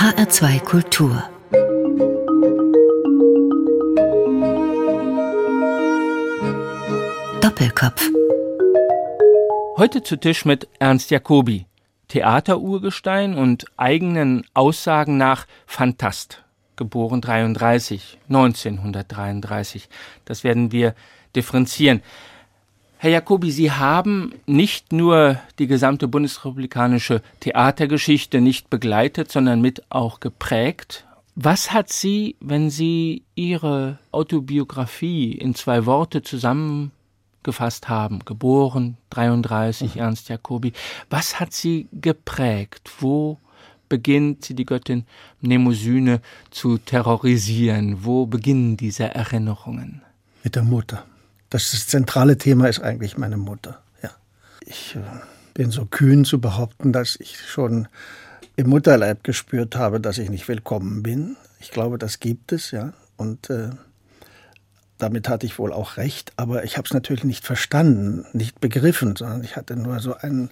HR2 Kultur Doppelkopf Heute zu Tisch mit Ernst Jacobi, Theaterurgestein und eigenen Aussagen nach Fantast, geboren 33, 1933. Das werden wir differenzieren. Herr Jacobi, Sie haben nicht nur die gesamte bundesrepublikanische Theatergeschichte nicht begleitet, sondern mit auch geprägt. Was hat Sie, wenn Sie Ihre Autobiografie in zwei Worte zusammengefasst haben, geboren 33, mhm. Ernst Jacobi, was hat Sie geprägt? Wo beginnt die Göttin Mnemosyne zu terrorisieren? Wo beginnen diese Erinnerungen? Mit der Mutter. Das, zentrale Thema ist eigentlich meine Mutter. Ja. Ich äh, bin so kühn zu behaupten, dass ich schon im Mutterleib gespürt habe, dass ich nicht willkommen bin. Ich glaube, das gibt es, ja. Und äh, damit hatte ich wohl auch recht, aber ich habe es natürlich nicht verstanden, nicht begriffen, sondern ich hatte nur so einen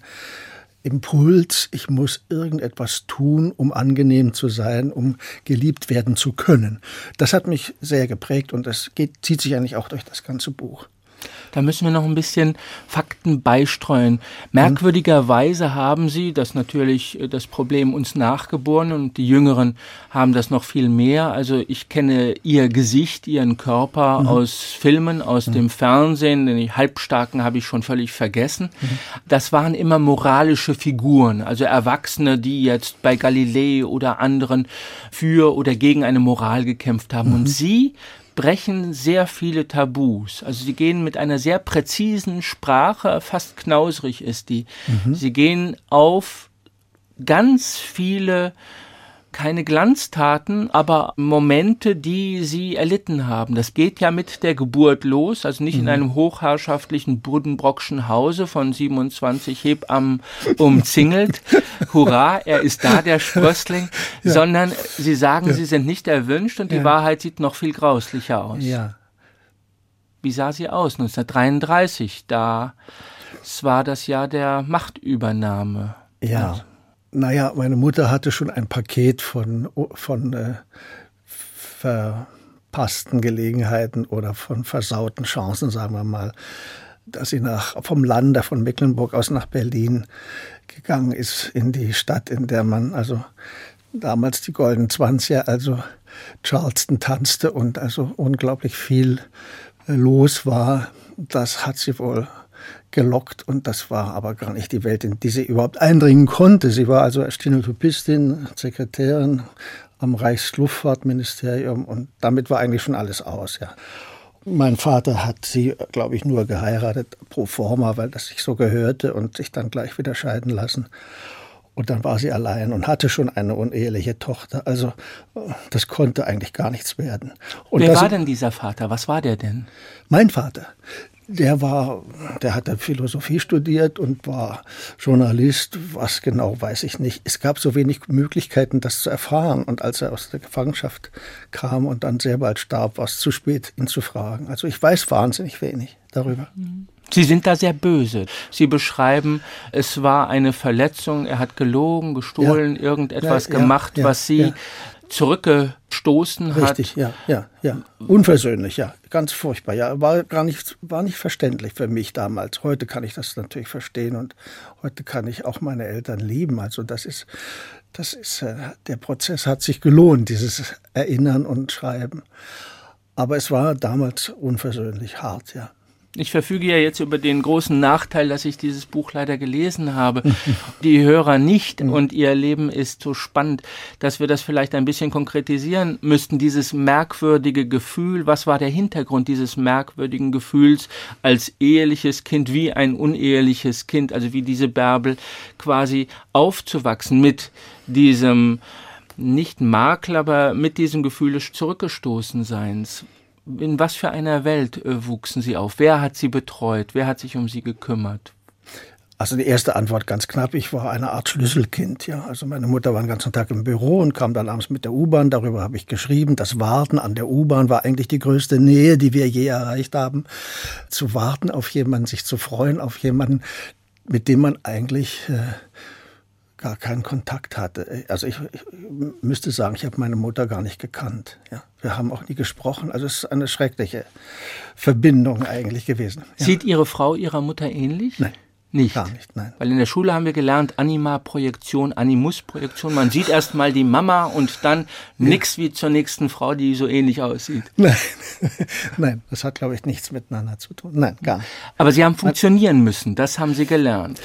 Impuls, ich muss irgendetwas tun, um angenehm zu sein, um geliebt werden zu können. Das hat mich sehr geprägt und das geht, zieht sich eigentlich auch durch das ganze Buch. Da müssen wir noch ein bisschen Fakten beistreuen. Merkwürdigerweise haben Sie, das natürlich äh, das Problem uns Nachgeborenen und die Jüngeren haben das noch viel mehr. Also ich kenne Ihr Gesicht, Ihren Körper mhm. aus Filmen, aus mhm. dem Fernsehen. Den Halbstarken habe ich schon völlig vergessen. Mhm. Das waren immer moralische Figuren, also Erwachsene, die jetzt bei Galilei oder anderen für oder gegen eine Moral gekämpft haben. Und mhm. Sie brechen sehr viele Tabus. Also sie gehen mit einer sehr präzisen Sprache, fast knausrig ist die. Mhm. Sie gehen auf ganz viele keine Glanztaten, aber Momente, die sie erlitten haben. Das geht ja mit der Geburt los, also nicht mhm. in einem hochherrschaftlichen Buddenbrockschen Hause von 27 Hebammen umzingelt. Hurra, er ist da, der Sprössling, ja. sondern sie sagen, ja. sie sind nicht erwünscht und die ja. Wahrheit sieht noch viel grauslicher aus. Ja. Wie sah sie aus 1933? Da es war das Jahr der Machtübernahme. Ja. Naja, meine Mutter hatte schon ein Paket von, von äh, verpassten Gelegenheiten oder von versauten Chancen, sagen wir mal, dass sie nach, vom Lande von Mecklenburg aus nach Berlin gegangen ist, in die Stadt, in der man also damals die Golden Zwanziger, also Charleston tanzte und also unglaublich viel äh, los war. Das hat sie wohl gelockt und das war aber gar nicht die Welt, in die sie überhaupt eindringen konnte. Sie war also Stenotypistin, Sekretärin am Reichsluftfahrtministerium und damit war eigentlich schon alles aus, ja. Mein Vater hat sie, glaube ich, nur geheiratet pro forma, weil das sich so gehörte und sich dann gleich wieder scheiden lassen. Und dann war sie allein und hatte schon eine uneheliche Tochter. Also das konnte eigentlich gar nichts werden. Und Wer war denn dieser Vater? Was war der denn? Mein Vater der war, der hatte Philosophie studiert und war Journalist. Was genau, weiß ich nicht. Es gab so wenig Möglichkeiten, das zu erfahren. Und als er aus der Gefangenschaft kam und dann sehr bald starb, war es zu spät, ihn zu fragen. Also ich weiß wahnsinnig wenig darüber. Sie sind da sehr böse. Sie beschreiben, es war eine Verletzung, er hat gelogen, gestohlen, ja, irgendetwas ja, gemacht, ja, was Sie zurückgestoßen hat. Richtig, ja, ja, ja. Unversöhnlich, ja. Ganz furchtbar. Ja, war gar nicht, war nicht verständlich für mich damals. Heute kann ich das natürlich verstehen und heute kann ich auch meine Eltern lieben. Also das ist, das ist, äh, der Prozess hat sich gelohnt, dieses Erinnern und Schreiben. Aber es war damals unversöhnlich hart, ja. Ich verfüge ja jetzt über den großen Nachteil, dass ich dieses Buch leider gelesen habe. Die Hörer nicht und ihr Leben ist so spannend, dass wir das vielleicht ein bisschen konkretisieren müssten. Dieses merkwürdige Gefühl, was war der Hintergrund dieses merkwürdigen Gefühls als eheliches Kind, wie ein uneheliches Kind, also wie diese Bärbel quasi aufzuwachsen mit diesem nicht Makel, aber mit diesem Gefühl des Zurückgestoßenseins in was für einer Welt äh, wuchsen Sie auf? Wer hat Sie betreut? Wer hat sich um Sie gekümmert? Also die erste Antwort ganz knapp, ich war eine Art Schlüsselkind. Ja. Also meine Mutter war den ganzen Tag im Büro und kam dann abends mit der U-Bahn. Darüber habe ich geschrieben. Das Warten an der U-Bahn war eigentlich die größte Nähe, die wir je erreicht haben. Zu warten auf jemanden, sich zu freuen auf jemanden, mit dem man eigentlich äh, gar keinen Kontakt hatte. Also ich, ich müsste sagen, ich habe meine Mutter gar nicht gekannt. Ja. Wir haben auch nie gesprochen. Also es ist eine schreckliche Verbindung eigentlich gewesen. Ja. Sieht Ihre Frau Ihrer Mutter ähnlich? Nein. Nicht? Gar nicht, nein. Weil in der Schule haben wir gelernt, Anima-Projektion, Animus-Projektion. Man sieht erst mal die Mama und dann nichts wie zur nächsten Frau, die so ähnlich aussieht. Nein, nein das hat, glaube ich, nichts miteinander zu tun. Nein, gar nicht. Aber Sie haben funktionieren müssen, das haben Sie gelernt.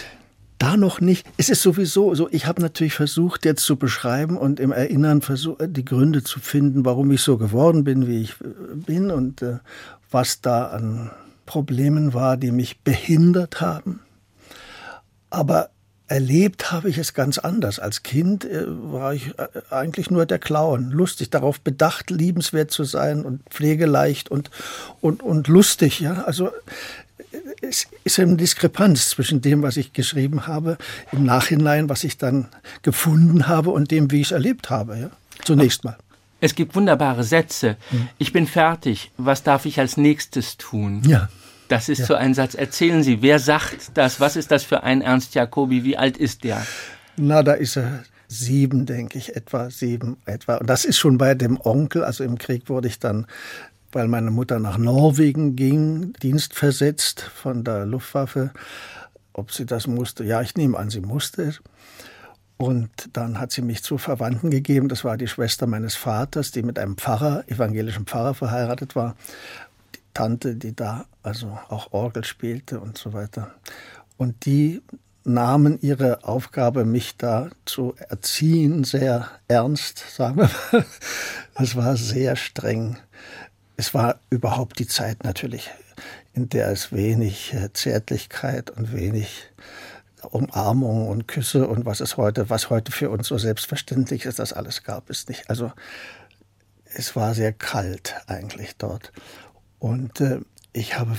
Da noch nicht. Es ist sowieso so, ich habe natürlich versucht, jetzt zu beschreiben und im Erinnern versucht, die Gründe zu finden, warum ich so geworden bin, wie ich äh, bin und äh, was da an Problemen war, die mich behindert haben aber erlebt habe ich es ganz anders. Als Kind äh, war ich äh, eigentlich nur der Clown, lustig, darauf bedacht, liebenswert zu sein und pflegeleicht und, und, und lustig. Ja? Also äh, es ist eine Diskrepanz zwischen dem, was ich geschrieben habe, im Nachhinein, was ich dann gefunden habe und dem, wie ich es erlebt habe. Ja? Zunächst mal. Es gibt wunderbare Sätze. Hm. Ich bin fertig. Was darf ich als nächstes tun? Ja. Das ist ja. so ein Satz. Erzählen Sie, wer sagt das? Was ist das für ein Ernst Jacobi? Wie alt ist der? Na, da ist er sieben, denke ich, etwa sieben, etwa. Und das ist schon bei dem Onkel. Also im Krieg wurde ich dann, weil meine Mutter nach Norwegen ging, dienstversetzt von der Luftwaffe. Ob sie das musste? Ja, ich nehme an, sie musste. Und dann hat sie mich zu Verwandten gegeben. Das war die Schwester meines Vaters, die mit einem Pfarrer, evangelischen Pfarrer verheiratet war. Tante, die da also auch Orgel spielte und so weiter. Und die nahmen ihre Aufgabe, mich da zu erziehen, sehr ernst, sagen wir mal. Es war sehr streng. Es war überhaupt die Zeit natürlich, in der es wenig äh, Zärtlichkeit und wenig Umarmung und Küsse und was es heute, was heute für uns so selbstverständlich ist, das alles gab es nicht. Also es war sehr kalt eigentlich dort. Und äh, ich habe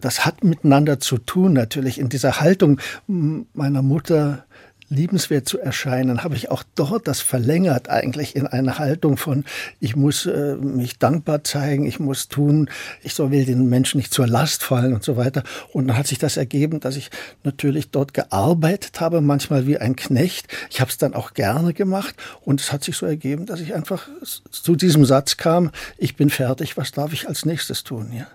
das hat miteinander zu tun, natürlich in dieser Haltung meiner Mutter liebenswert zu erscheinen, habe ich auch dort das verlängert eigentlich in eine Haltung von, ich muss äh, mich dankbar zeigen, ich muss tun, ich soll will den Menschen nicht zur Last fallen und so weiter. Und dann hat sich das ergeben, dass ich natürlich dort gearbeitet habe, manchmal wie ein Knecht. Ich habe es dann auch gerne gemacht und es hat sich so ergeben, dass ich einfach zu diesem Satz kam, ich bin fertig, was darf ich als nächstes tun? Ja.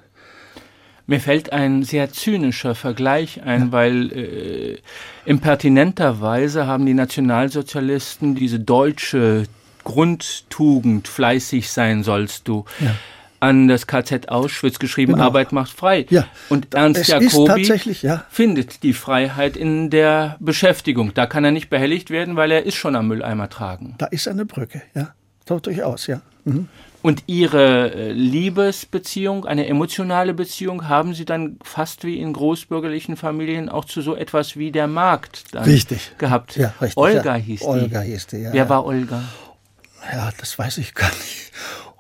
Mir fällt ein sehr zynischer Vergleich ein, ja. weil äh, impertinenterweise haben die Nationalsozialisten diese deutsche Grundtugend, fleißig sein sollst du, ja. an das KZ Auschwitz geschrieben, genau. Arbeit macht frei. Ja. Und Ernst Jacobi findet die Freiheit in der Beschäftigung. Da kann er nicht behelligt werden, weil er ist schon am Mülleimer tragen. Da ist eine Brücke, ja. Durchaus, ja. Mhm. Und Ihre äh, Liebesbeziehung, eine emotionale Beziehung, haben Sie dann fast wie in großbürgerlichen Familien auch zu so etwas wie der Markt richtig. gehabt? Ja, richtig. Olga ja. hieß die. Olga hieß die, ja. Wer war Olga? Ja, das weiß ich gar nicht.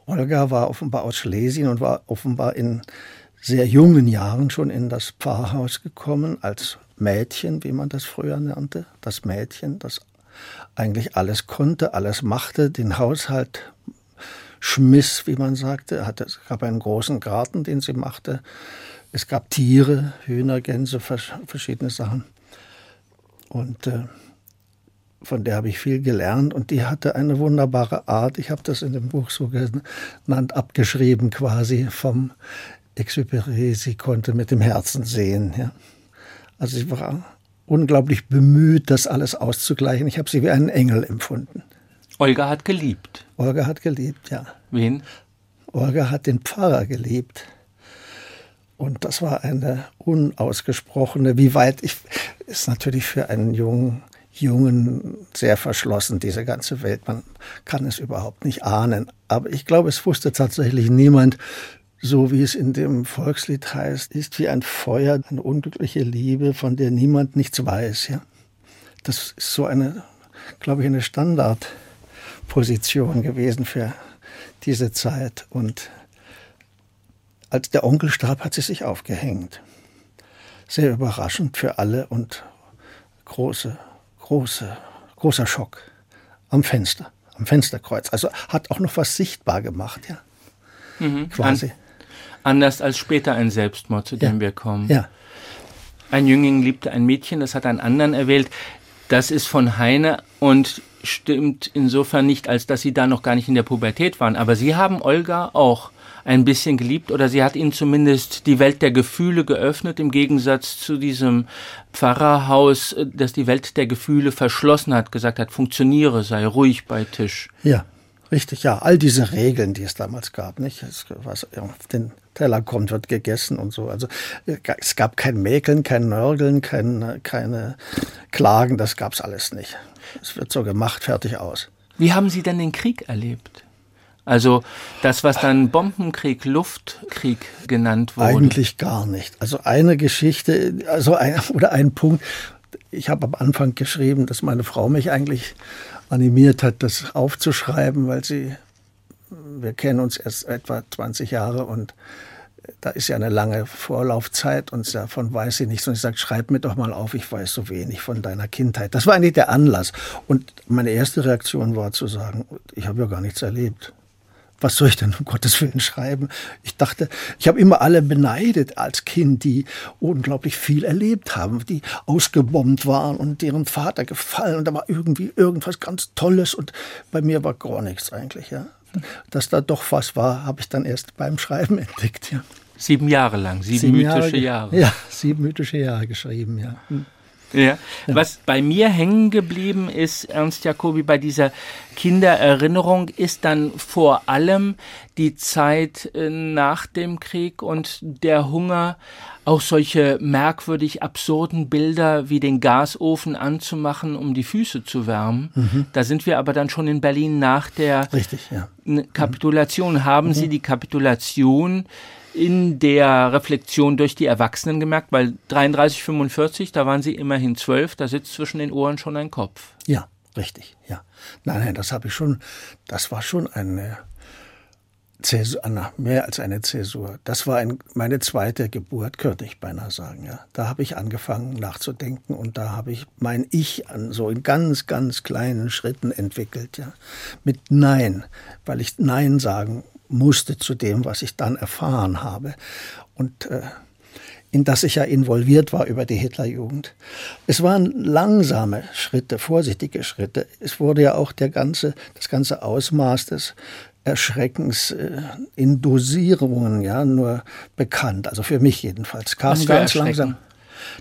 Olga war offenbar aus Schlesien und war offenbar in sehr jungen Jahren schon in das Pfarrhaus gekommen, als Mädchen, wie man das früher nannte. Das Mädchen, das eigentlich alles konnte, alles machte, den Haushalt schmiss, wie man sagte. Hatte, es gab einen großen Garten, den sie machte. Es gab Tiere, Hühner, Gänse, verschiedene Sachen. Und äh, von der habe ich viel gelernt und die hatte eine wunderbare Art. Ich habe das in dem Buch so genannt, abgeschrieben quasi vom Exupéry. Sie konnte mit dem Herzen sehen. Ja. Also sie war unglaublich bemüht, das alles auszugleichen. Ich habe sie wie einen Engel empfunden. Olga hat geliebt. Olga hat geliebt, ja. Wen? Olga hat den Pfarrer geliebt. Und das war eine unausgesprochene, wie weit ich, ist natürlich für einen jungen, Jungen sehr verschlossen, diese ganze Welt. Man kann es überhaupt nicht ahnen. Aber ich glaube, es wusste tatsächlich niemand, so wie es in dem Volkslied heißt, ist wie ein Feuer, eine unglückliche Liebe, von der niemand nichts weiß. Ja? Das ist so eine, glaube ich, eine Standard. Position gewesen für diese Zeit. Und als der Onkel starb, hat sie sich aufgehängt. Sehr überraschend für alle und große, große, großer Schock am Fenster, am Fensterkreuz. Also hat auch noch was sichtbar gemacht, ja. Mhm. Quasi. An, anders als später ein Selbstmord, zu dem ja. wir kommen. Ja. Ein Jüngling liebte ein Mädchen, das hat einen anderen erwählt. Das ist von Heine und stimmt insofern nicht, als dass Sie da noch gar nicht in der Pubertät waren. Aber Sie haben Olga auch ein bisschen geliebt oder sie hat ihnen zumindest die Welt der Gefühle geöffnet, im Gegensatz zu diesem Pfarrerhaus, das die Welt der Gefühle verschlossen hat, gesagt hat, funktioniere, sei ruhig bei Tisch. Ja, richtig, ja. All diese Regeln, die es damals gab, nicht? was auf den Teller kommt, wird gegessen und so. Also es gab kein Mäkeln, kein Nörgeln, kein, keine Klagen, das gab es alles nicht. Es wird so gemacht, fertig aus. Wie haben Sie denn den Krieg erlebt? Also das, was dann Bombenkrieg, Luftkrieg genannt wurde. Eigentlich gar nicht. Also eine Geschichte, also ein, oder ein Punkt. Ich habe am Anfang geschrieben, dass meine Frau mich eigentlich animiert hat, das aufzuschreiben, weil sie, wir kennen uns erst etwa 20 Jahre und da ist ja eine lange Vorlaufzeit und davon weiß sie nichts. Und ich sage, schreib mir doch mal auf, ich weiß so wenig von deiner Kindheit. Das war eigentlich der Anlass. Und meine erste Reaktion war zu sagen, ich habe ja gar nichts erlebt was soll ich denn um Gottes Willen schreiben? Ich dachte, ich habe immer alle beneidet als Kind, die unglaublich viel erlebt haben, die ausgebombt waren und deren Vater gefallen und da war irgendwie irgendwas ganz Tolles und bei mir war gar nichts eigentlich, ja. Dass da doch was war, habe ich dann erst beim Schreiben entdeckt, ja. Sieben Jahre lang, sieben, sieben mythische Jahre, Jahre. Ja, sieben mythische Jahre geschrieben, ja. Hm. Ja. Was bei mir hängen geblieben ist, Ernst Jacobi, bei dieser Kindererinnerung, ist dann vor allem die Zeit äh, nach dem Krieg und der Hunger, auch solche merkwürdig absurden Bilder wie den Gasofen anzumachen, um die Füße zu wärmen. Mhm. Da sind wir aber dann schon in Berlin nach der Richtig, ja. Kapitulation. Haben mhm. Sie die Kapitulation in der Reflexion durch die Erwachsenen gemerkt, weil 33, 45, da waren sie immerhin zwölf, da sitzt zwischen den Ohren schon ein Kopf. Ja, richtig, ja. Nein, nein, das habe ich schon, das war schon eine Zäsur, mehr als eine Zäsur. Das war ein, meine zweite Geburt, könnte ich beinahe sagen, ja. Da habe ich angefangen nachzudenken und da habe ich mein Ich an so in ganz, ganz kleinen Schritten entwickelt, ja. Mit Nein, weil ich Nein sagen musste zu dem, was ich dann erfahren habe und äh, in das ich ja involviert war über die Hitlerjugend. Es waren langsame Schritte, vorsichtige Schritte. Es wurde ja auch der ganze, das ganze Ausmaß des Erschreckens äh, in Dosierungen ja nur bekannt. Also für mich jedenfalls kam was ganz langsam.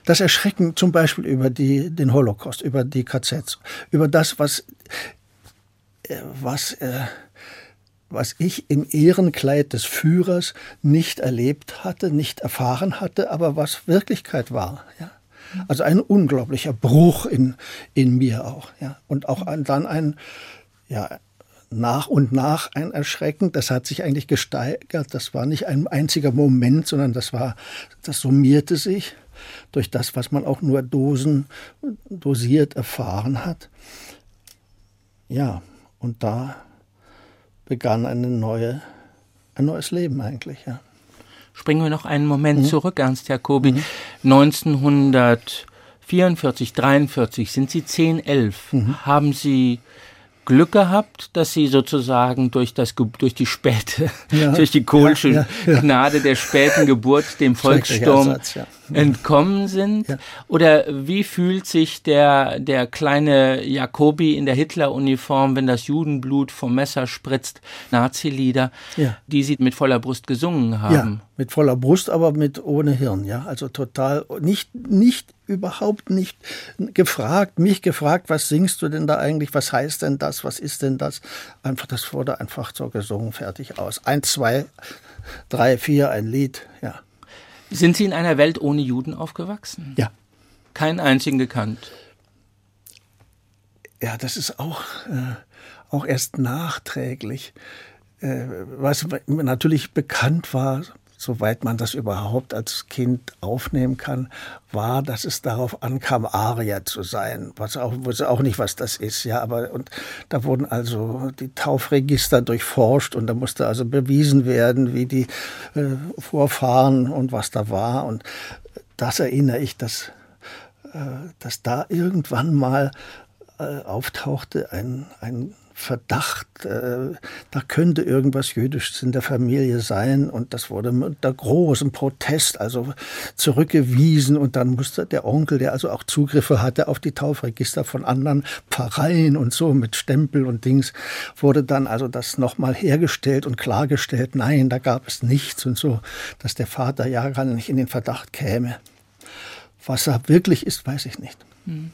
Das Erschrecken zum Beispiel über die, den Holocaust, über die KZs, über das, was, äh, was äh, was ich im Ehrenkleid des Führers nicht erlebt hatte, nicht erfahren hatte, aber was Wirklichkeit war. Ja. Also ein unglaublicher Bruch in, in mir auch. Ja. Und auch ein, dann ein, ja, nach und nach ein Erschrecken. Das hat sich eigentlich gesteigert. Das war nicht ein einziger Moment, sondern das war, das summierte sich durch das, was man auch nur Dosen dosiert erfahren hat. Ja, und da begann eine neue, ein neues Leben eigentlich. Ja. Springen wir noch einen Moment mhm. zurück, Ernst Jacobi. Mhm. 1944, 43 sind Sie 10, 11. Mhm. Haben Sie Glück gehabt, dass sie sozusagen durch das durch die späte ja, durch die kohlsche ja, ja, Gnade der späten Geburt dem Volkssturm Ersatz, entkommen sind. Oder wie fühlt sich der der kleine Jakobi in der Hitleruniform, wenn das Judenblut vom Messer spritzt, Nazi-Lieder, die sie mit voller Brust gesungen haben? Mit voller Brust, aber mit ohne Hirn, ja, also total nicht nicht überhaupt nicht gefragt, mich gefragt, was singst du denn da eigentlich, was heißt denn das, was ist denn das? Einfach, das wurde einfach so gesungen, fertig aus. Ein, zwei, drei, vier, ein Lied, ja. Sind Sie in einer Welt ohne Juden aufgewachsen? Ja. Keinen einzigen gekannt? Ja, das ist auch, äh, auch erst nachträglich. Äh, was natürlich bekannt war, soweit man das überhaupt als Kind aufnehmen kann, war, dass es darauf ankam, Arier zu sein. Was auch, wusste auch nicht, was das ist, ja, aber und da wurden also die Taufregister durchforscht und da musste also bewiesen werden, wie die äh, Vorfahren und was da war. Und das erinnere ich, dass, äh, dass da irgendwann mal äh, auftauchte ein, ein Verdacht, äh, da könnte irgendwas Jüdisches in der Familie sein. Und das wurde unter großem Protest also zurückgewiesen. Und dann musste der Onkel, der also auch Zugriffe hatte auf die Taufregister von anderen Pfarreien und so mit Stempel und Dings, wurde dann also das nochmal hergestellt und klargestellt. Nein, da gab es nichts und so, dass der Vater ja gar nicht in den Verdacht käme. Was er wirklich ist, weiß ich nicht. Hm.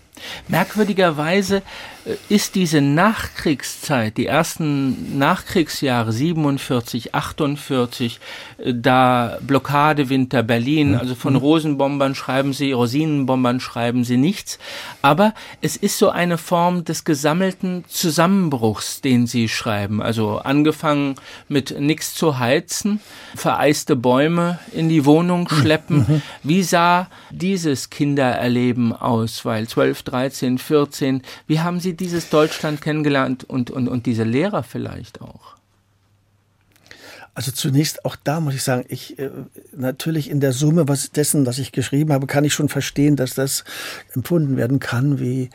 Merkwürdigerweise äh, ist diese Nachkriegszeit, die ersten Nachkriegsjahre 47, 48, äh, da Blockadewinter Berlin, also von mhm. Rosenbombern schreiben sie, Rosinenbombern schreiben sie nichts, aber es ist so eine Form des gesammelten Zusammenbruchs, den sie schreiben, also angefangen mit nichts zu heizen, vereiste Bäume in die Wohnung mhm. schleppen. Mhm. Wie sah dieses Kindererleben aus? Weil 12, 13, 14. Wie haben Sie dieses Deutschland kennengelernt und, und, und diese Lehrer vielleicht auch? Also zunächst auch da muss ich sagen, ich äh, natürlich in der Summe was dessen, was ich geschrieben habe, kann ich schon verstehen, dass das empfunden werden kann wie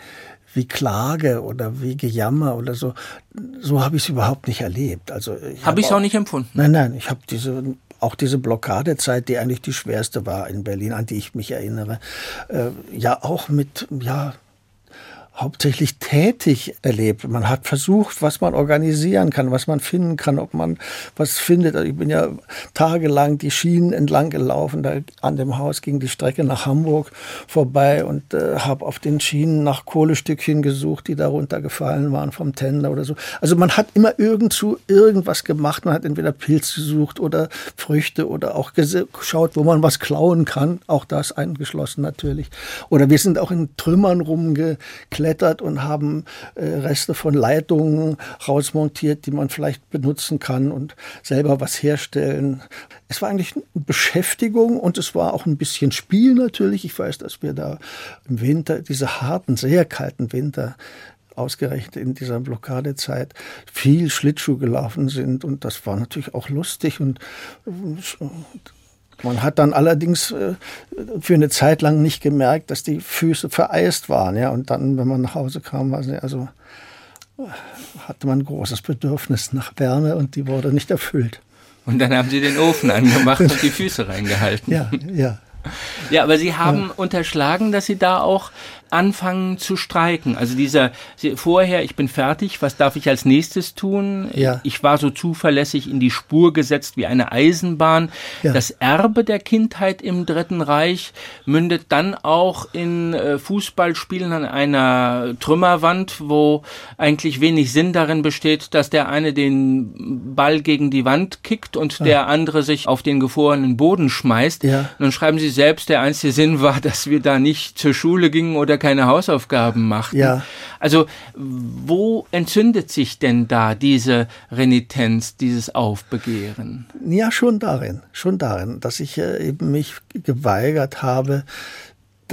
wie Klage oder wie Gejammer oder so. So habe ich es überhaupt nicht erlebt. Also habe ich es auch, auch nicht empfunden. Nein, nein, ich habe diese auch diese Blockadezeit, die eigentlich die schwerste war in Berlin, an die ich mich erinnere, äh, ja auch mit ja hauptsächlich tätig erlebt. Man hat versucht, was man organisieren kann, was man finden kann, ob man was findet. Also ich bin ja tagelang die Schienen entlang gelaufen, da an dem Haus ging die Strecke nach Hamburg vorbei und äh, habe auf den Schienen nach Kohlestückchen gesucht, die darunter gefallen waren vom Tender oder so. Also man hat immer irgendwo irgendwas gemacht. Man hat entweder Pilz gesucht oder Früchte oder auch geschaut, wo man was klauen kann. Auch das eingeschlossen natürlich. Oder wir sind auch in Trümmern rumgeklettert geklettert und haben äh, Reste von Leitungen rausmontiert, die man vielleicht benutzen kann und selber was herstellen. Es war eigentlich eine Beschäftigung und es war auch ein bisschen Spiel natürlich. Ich weiß, dass wir da im Winter, diese harten, sehr kalten Winter, ausgerechnet in dieser Blockadezeit viel Schlittschuh gelaufen sind und das war natürlich auch lustig und man hat dann allerdings äh, für eine Zeit lang nicht gemerkt, dass die Füße vereist waren. Ja? Und dann, wenn man nach Hause kam, also hatte man ein großes Bedürfnis nach Wärme und die wurde nicht erfüllt. Und dann haben Sie den Ofen angemacht und die Füße reingehalten. Ja, ja. Ja, aber Sie haben ja. unterschlagen, dass Sie da auch anfangen zu streiken. Also dieser vorher, ich bin fertig, was darf ich als nächstes tun? Ja. Ich war so zuverlässig in die Spur gesetzt wie eine Eisenbahn. Ja. Das Erbe der Kindheit im Dritten Reich mündet dann auch in äh, Fußballspielen an einer Trümmerwand, wo eigentlich wenig Sinn darin besteht, dass der eine den Ball gegen die Wand kickt und ja. der andere sich auf den gefrorenen Boden schmeißt. Ja. Und dann schreiben sie selbst, der einzige Sinn war, dass wir da nicht zur Schule gingen oder keine Hausaufgaben machten. Ja. Also wo entzündet sich denn da diese Renitenz, dieses Aufbegehren? Ja, schon darin, schon darin, dass ich äh, eben mich geweigert habe,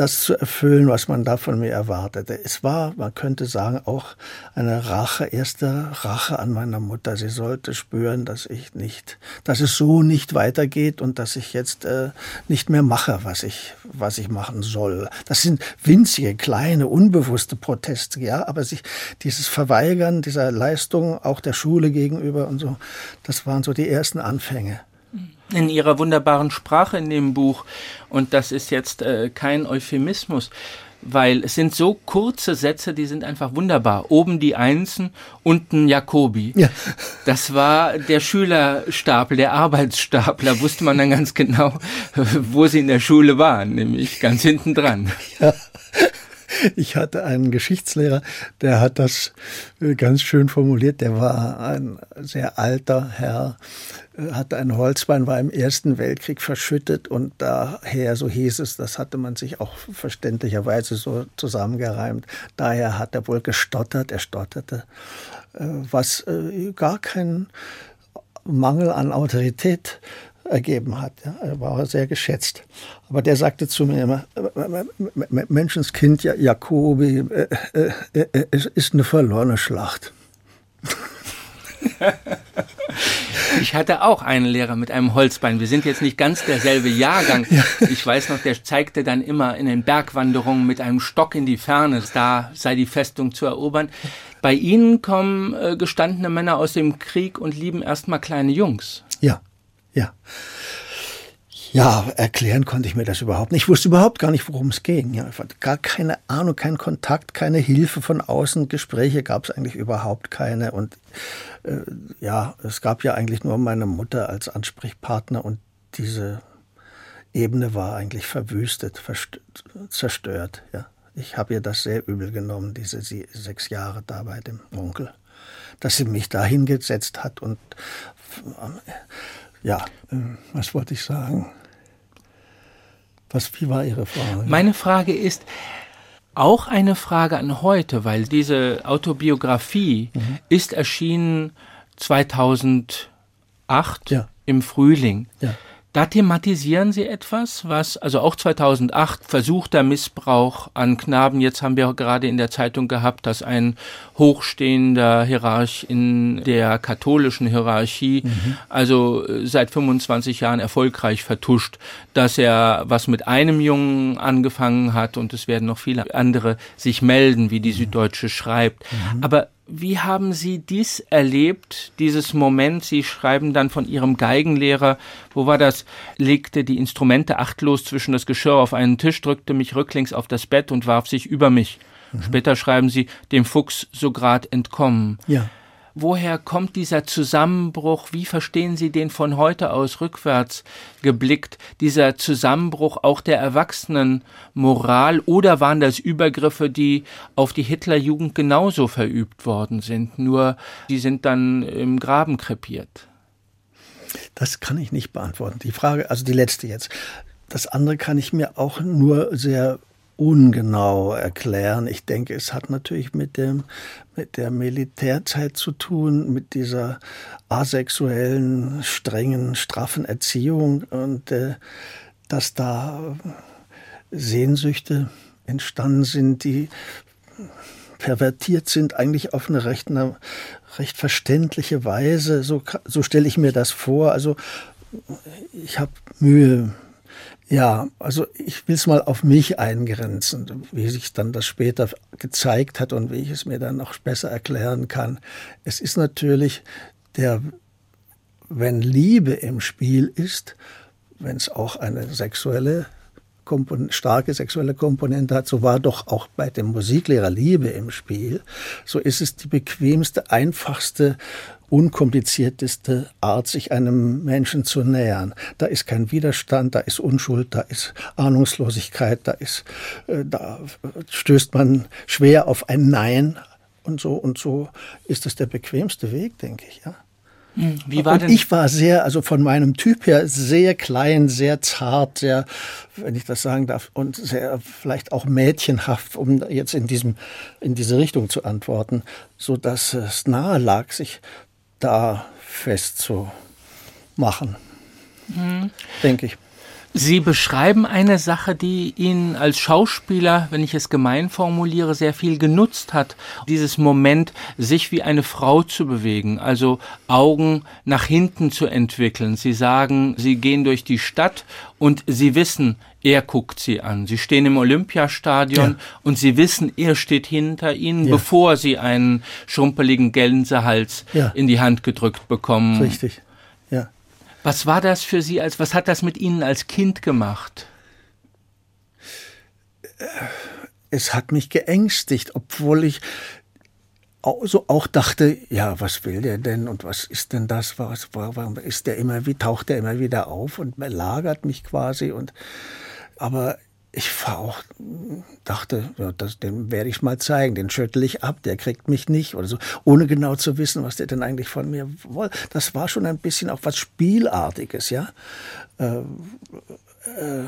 das zu erfüllen, was man da von mir erwartete. Es war, man könnte sagen, auch eine Rache, erste Rache an meiner Mutter. Sie sollte spüren, dass ich nicht, dass es so nicht weitergeht und dass ich jetzt äh, nicht mehr mache, was ich, was ich machen soll. Das sind winzige, kleine, unbewusste Proteste, ja, aber sich dieses Verweigern dieser Leistung auch der Schule gegenüber und so, das waren so die ersten Anfänge in ihrer wunderbaren Sprache in dem Buch. Und das ist jetzt äh, kein Euphemismus, weil es sind so kurze Sätze, die sind einfach wunderbar. Oben die Einsen, unten Jakobi. Ja. Das war der Schülerstapel, der Arbeitsstapel. Da wusste man dann ganz genau, wo sie in der Schule waren, nämlich ganz hinten dran. Ja. Ich hatte einen Geschichtslehrer, der hat das äh, ganz schön formuliert. Der war ein sehr alter Herr, hatte ein Holzbein, war im Ersten Weltkrieg verschüttet und daher, so hieß es, das hatte man sich auch verständlicherweise so zusammengereimt, daher hat er wohl gestottert, er stotterte, äh, was gar kein Mangel an Autorität ergeben hat. Er war sehr geschätzt. Aber der sagte zu mir immer, Menschenskind Jakobi, äh, äh, äh, es ist eine verlorene Schlacht. Ich hatte auch einen Lehrer mit einem Holzbein. Wir sind jetzt nicht ganz derselbe Jahrgang. Ja. Ich weiß noch, der zeigte dann immer in den Bergwanderungen mit einem Stock in die Ferne, da sei die Festung zu erobern. Bei Ihnen kommen äh, gestandene Männer aus dem Krieg und lieben erstmal kleine Jungs. Ja, ja. Ja, erklären konnte ich mir das überhaupt nicht. Ich wusste überhaupt gar nicht, worum es ging. Ja, gar keine Ahnung, kein Kontakt, keine Hilfe von außen. Gespräche gab es eigentlich überhaupt keine. Und äh, ja, es gab ja eigentlich nur meine Mutter als Ansprechpartner und diese Ebene war eigentlich verwüstet, zerstört. Ja. Ich habe ihr das sehr übel genommen, diese sechs Jahre da bei dem Onkel, dass sie mich da hingesetzt hat und ja, äh, was wollte ich sagen? Was, wie war Ihre Frage? Meine Frage ist auch eine Frage an heute, weil diese Autobiografie mhm. ist erschienen 2008 ja. im Frühling. Ja. Da thematisieren Sie etwas, was, also auch 2008, versuchter Missbrauch an Knaben. Jetzt haben wir gerade in der Zeitung gehabt, dass ein hochstehender Hierarch in der katholischen Hierarchie, mhm. also äh, seit 25 Jahren erfolgreich vertuscht, dass er was mit einem Jungen angefangen hat und es werden noch viele andere sich melden, wie die mhm. Süddeutsche schreibt. Mhm. Aber wie haben Sie dies erlebt, dieses Moment? Sie schreiben dann von Ihrem Geigenlehrer, wo war das? Legte die Instrumente achtlos zwischen das Geschirr auf einen Tisch, drückte mich rücklings auf das Bett und warf sich über mich. Mhm. Später schreiben Sie, dem Fuchs so grad entkommen. Ja. Woher kommt dieser Zusammenbruch? Wie verstehen Sie den von heute aus rückwärts geblickt? Dieser Zusammenbruch auch der Erwachsenenmoral oder waren das Übergriffe, die auf die Hitlerjugend genauso verübt worden sind? Nur die sind dann im Graben krepiert. Das kann ich nicht beantworten. Die Frage, also die letzte jetzt. Das andere kann ich mir auch nur sehr ungenau erklären. Ich denke, es hat natürlich mit dem mit der Militärzeit zu tun, mit dieser asexuellen, strengen, straffen Erziehung und äh, dass da Sehnsüchte entstanden sind, die pervertiert sind, eigentlich auf eine recht, eine recht verständliche Weise. So, so stelle ich mir das vor. Also ich habe Mühe, ja, also ich will es mal auf mich eingrenzen, wie sich dann das später gezeigt hat und wie ich es mir dann noch besser erklären kann. Es ist natürlich der, wenn Liebe im Spiel ist, wenn es auch eine sexuelle starke sexuelle Komponente hat, so war doch auch bei dem Musiklehrer Liebe im Spiel. So ist es die bequemste, einfachste unkomplizierteste Art, sich einem Menschen zu nähern. Da ist kein Widerstand, da ist Unschuld, da ist Ahnungslosigkeit, da ist, äh, da stößt man schwer auf ein Nein und so und so ist das der bequemste Weg, denke ich, ja. Hm, wie war und denn? ich war sehr, also von meinem Typ her sehr klein, sehr zart, sehr, wenn ich das sagen darf, und sehr vielleicht auch mädchenhaft, um jetzt in diesem, in diese Richtung zu antworten, so dass es nahe lag, sich da festzumachen, mhm. denke ich. Sie beschreiben eine Sache, die Ihnen als Schauspieler, wenn ich es gemein formuliere, sehr viel genutzt hat. Dieses Moment, sich wie eine Frau zu bewegen, also Augen nach hinten zu entwickeln. Sie sagen, Sie gehen durch die Stadt und Sie wissen, er guckt Sie an. Sie stehen im Olympiastadion ja. und Sie wissen, er steht hinter Ihnen, ja. bevor Sie einen schrumpeligen Gänsehals ja. in die Hand gedrückt bekommen. Richtig. Was war das für Sie als, was hat das mit Ihnen als Kind gemacht? Es hat mich geängstigt, obwohl ich so auch dachte, ja, was will der denn und was ist denn das? Was, warum ist der immer, wie taucht der immer wieder auf und lagert mich quasi und, aber ich war auch, dachte, ja, das, dem werde ich mal zeigen, den schüttel ich ab, der kriegt mich nicht oder so, ohne genau zu wissen, was der denn eigentlich von mir wollte. Das war schon ein bisschen auch was Spielartiges, ja. Äh, äh,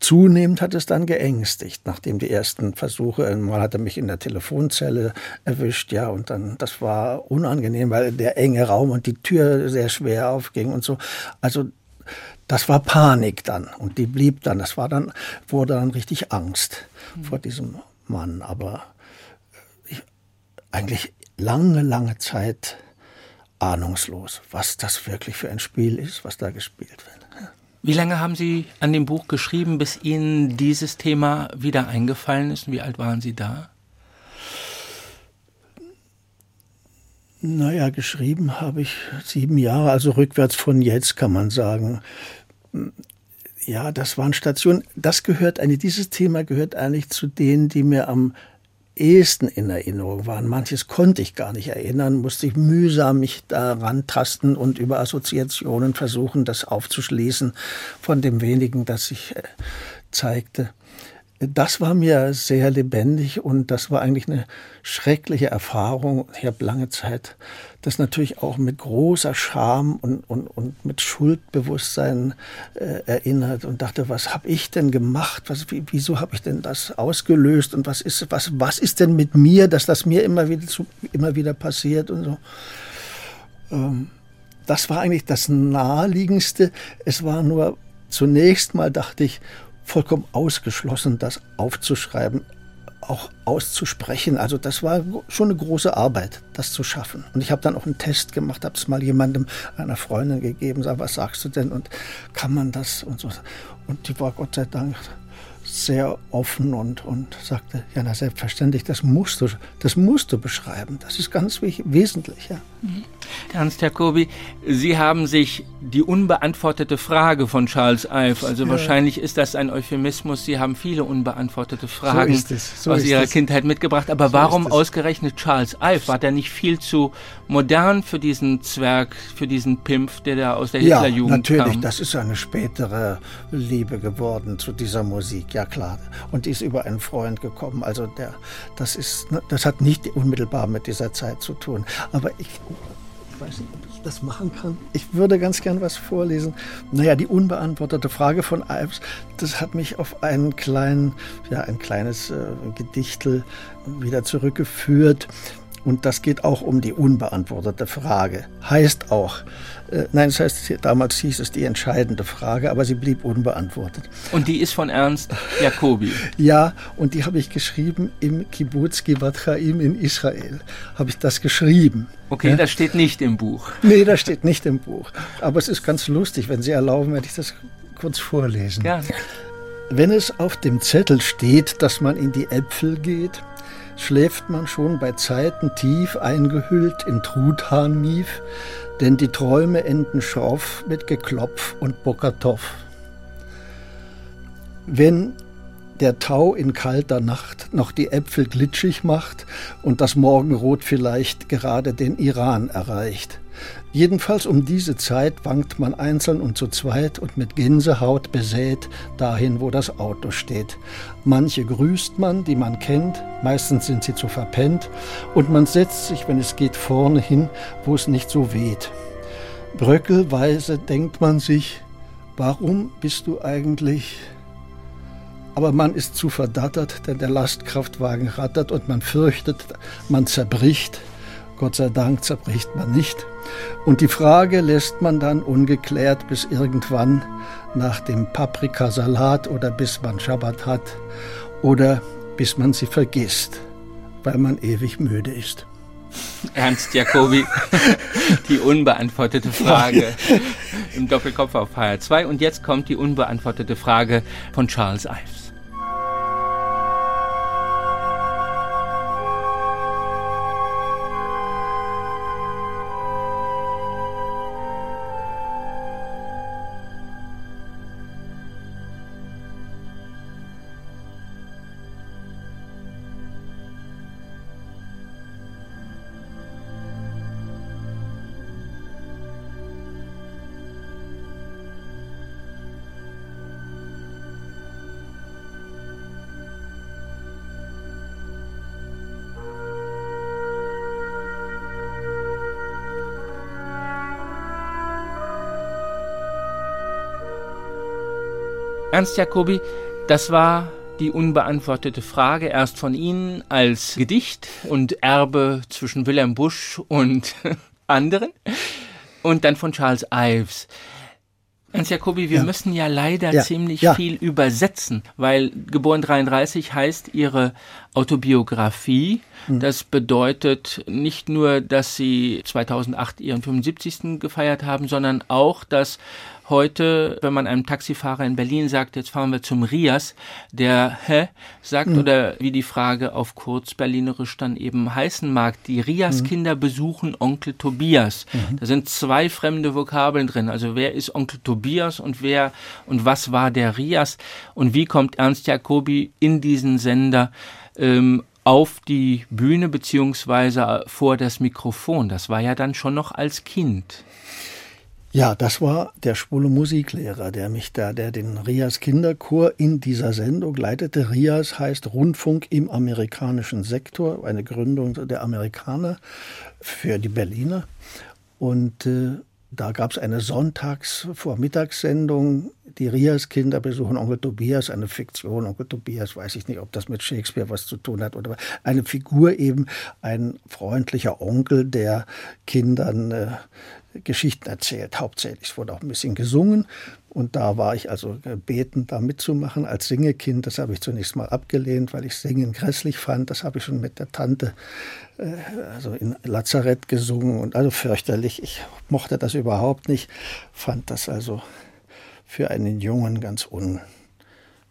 zunehmend hat es dann geängstigt, nachdem die ersten Versuche, mal hat er mich in der Telefonzelle erwischt, ja, und dann, das war unangenehm, weil der enge Raum und die Tür sehr schwer aufging und so. Also das war Panik dann und die blieb dann. Das war dann, wurde dann richtig Angst mhm. vor diesem Mann. Aber ich, eigentlich lange, lange Zeit ahnungslos, was das wirklich für ein Spiel ist, was da gespielt wird. Wie lange haben Sie an dem Buch geschrieben, bis Ihnen dieses Thema wieder eingefallen ist? Und wie alt waren Sie da? Naja, geschrieben habe ich sieben Jahre, also rückwärts von jetzt kann man sagen. Ja, das waren Stationen. Das gehört eigentlich, dieses Thema gehört eigentlich zu denen, die mir am ehesten in Erinnerung waren. Manches konnte ich gar nicht erinnern, musste ich mühsam mich daran tasten und über Assoziationen versuchen, das aufzuschließen von dem wenigen, das ich äh, zeigte das war mir sehr lebendig und das war eigentlich eine schreckliche Erfahrung. Ich habe lange Zeit das natürlich auch mit großer Scham und, und, und mit Schuldbewusstsein äh, erinnert und dachte, was habe ich denn gemacht? Was, wieso habe ich denn das ausgelöst und was ist, was, was ist denn mit mir, dass das mir immer wieder, zu, immer wieder passiert und so. Ähm, das war eigentlich das Naheliegendste. Es war nur zunächst mal, dachte ich, vollkommen ausgeschlossen, das aufzuschreiben, auch auszusprechen. Also das war schon eine große Arbeit, das zu schaffen. Und ich habe dann auch einen Test gemacht, habe es mal jemandem, einer Freundin gegeben, sag, was sagst du denn und kann man das und so. Und die war Gott sei Dank sehr offen und, und sagte, ja, na selbstverständlich, das musst du, das musst du beschreiben. Das ist ganz wesentlich, ja. Mhm. Ernst Jacobi, Sie haben sich die unbeantwortete Frage von Charles Ive, also ja. wahrscheinlich ist das ein Euphemismus, Sie haben viele unbeantwortete Fragen so so aus Ihrer es. Kindheit mitgebracht, aber so warum ausgerechnet Charles Ive? War der nicht viel zu modern für diesen Zwerg, für diesen Pimpf, der da aus der Hitlerjugend kam? Ja, natürlich, das ist eine spätere Liebe geworden zu dieser Musik, ja klar. Und die ist über einen Freund gekommen, also der, das ist, das hat nicht unmittelbar mit dieser Zeit zu tun. Aber ich weiß nicht, ob ich das machen kann. Ich würde ganz gern was vorlesen. Naja, die unbeantwortete Frage von Ives, das hat mich auf einen kleinen, ja, ein kleines äh, Gedichtel wieder zurückgeführt. Und das geht auch um die unbeantwortete Frage. Heißt auch, äh, nein, das heißt, damals hieß es die entscheidende Frage, aber sie blieb unbeantwortet. Und die ist von Ernst Jacobi. ja, und die habe ich geschrieben im Kibbutz Givat Chaim in Israel. Habe ich das geschrieben. Okay, ja? das steht nicht im Buch. Nee, das steht nicht im Buch. Aber es ist ganz lustig, wenn Sie erlauben, werde ich das kurz vorlesen. Ja. Wenn es auf dem Zettel steht, dass man in die Äpfel geht, schläft man schon bei Zeiten tief eingehüllt in Truthahnmief, denn die Träume enden schroff mit Geklopf und Bokatow. Wenn der Tau in kalter Nacht noch die Äpfel glitschig macht und das Morgenrot vielleicht gerade den Iran erreicht, Jedenfalls um diese Zeit wankt man einzeln und zu zweit und mit Gänsehaut besät dahin, wo das Auto steht. Manche grüßt man, die man kennt, meistens sind sie zu verpennt, und man setzt sich, wenn es geht, vorne hin, wo es nicht so weht. Bröckelweise denkt man sich, warum bist du eigentlich aber man ist zu verdattert, denn der Lastkraftwagen rattert und man fürchtet, man zerbricht. Gott sei Dank zerbricht man nicht. Und die Frage lässt man dann ungeklärt bis irgendwann nach dem Paprikasalat oder bis man Schabbat hat oder bis man sie vergisst, weil man ewig müde ist. Ernst Jacobi, die unbeantwortete Frage im Doppelkopf auf HR2. Und jetzt kommt die unbeantwortete Frage von Charles Ives. Ernst Jacobi, das war die unbeantwortete Frage, erst von Ihnen als Gedicht und Erbe zwischen Wilhelm Busch und anderen und dann von Charles Ives. Ernst Jacobi, wir ja. müssen ja leider ja. ziemlich ja. viel übersetzen, weil geboren 33 heißt Ihre Autobiografie. Mhm. Das bedeutet nicht nur, dass Sie 2008 Ihren 75. gefeiert haben, sondern auch, dass heute, wenn man einem Taxifahrer in Berlin sagt, jetzt fahren wir zum Rias, der hä sagt mhm. oder wie die Frage auf kurz berlinerisch dann eben heißen mag, die Rias-Kinder mhm. besuchen Onkel Tobias. Mhm. Da sind zwei fremde Vokabeln drin. Also wer ist Onkel Tobias und wer und was war der Rias und wie kommt Ernst Jacobi in diesen Sender? Ähm, auf die Bühne beziehungsweise vor das Mikrofon. Das war ja dann schon noch als Kind. Ja, das war der schwule Musiklehrer, der mich da, der den Rias Kinderchor in dieser Sendung leitete. Rias heißt Rundfunk im amerikanischen Sektor, eine Gründung der Amerikaner für die Berliner. Und äh, da gab es eine Sonntags-Vormittagssendung, die Rias-Kinder besuchen Onkel Tobias, eine Fiktion. Onkel Tobias, weiß ich nicht, ob das mit Shakespeare was zu tun hat oder eine Figur eben, ein freundlicher Onkel, der Kindern äh, Geschichten erzählt, hauptsächlich. Es wurde auch ein bisschen gesungen. Und da war ich also gebeten, da mitzumachen als Singekind. Das habe ich zunächst mal abgelehnt, weil ich Singen grässlich fand. Das habe ich schon mit der Tante äh, also in Lazarett gesungen und also fürchterlich. Ich mochte das überhaupt nicht, fand das also für einen Jungen ganz un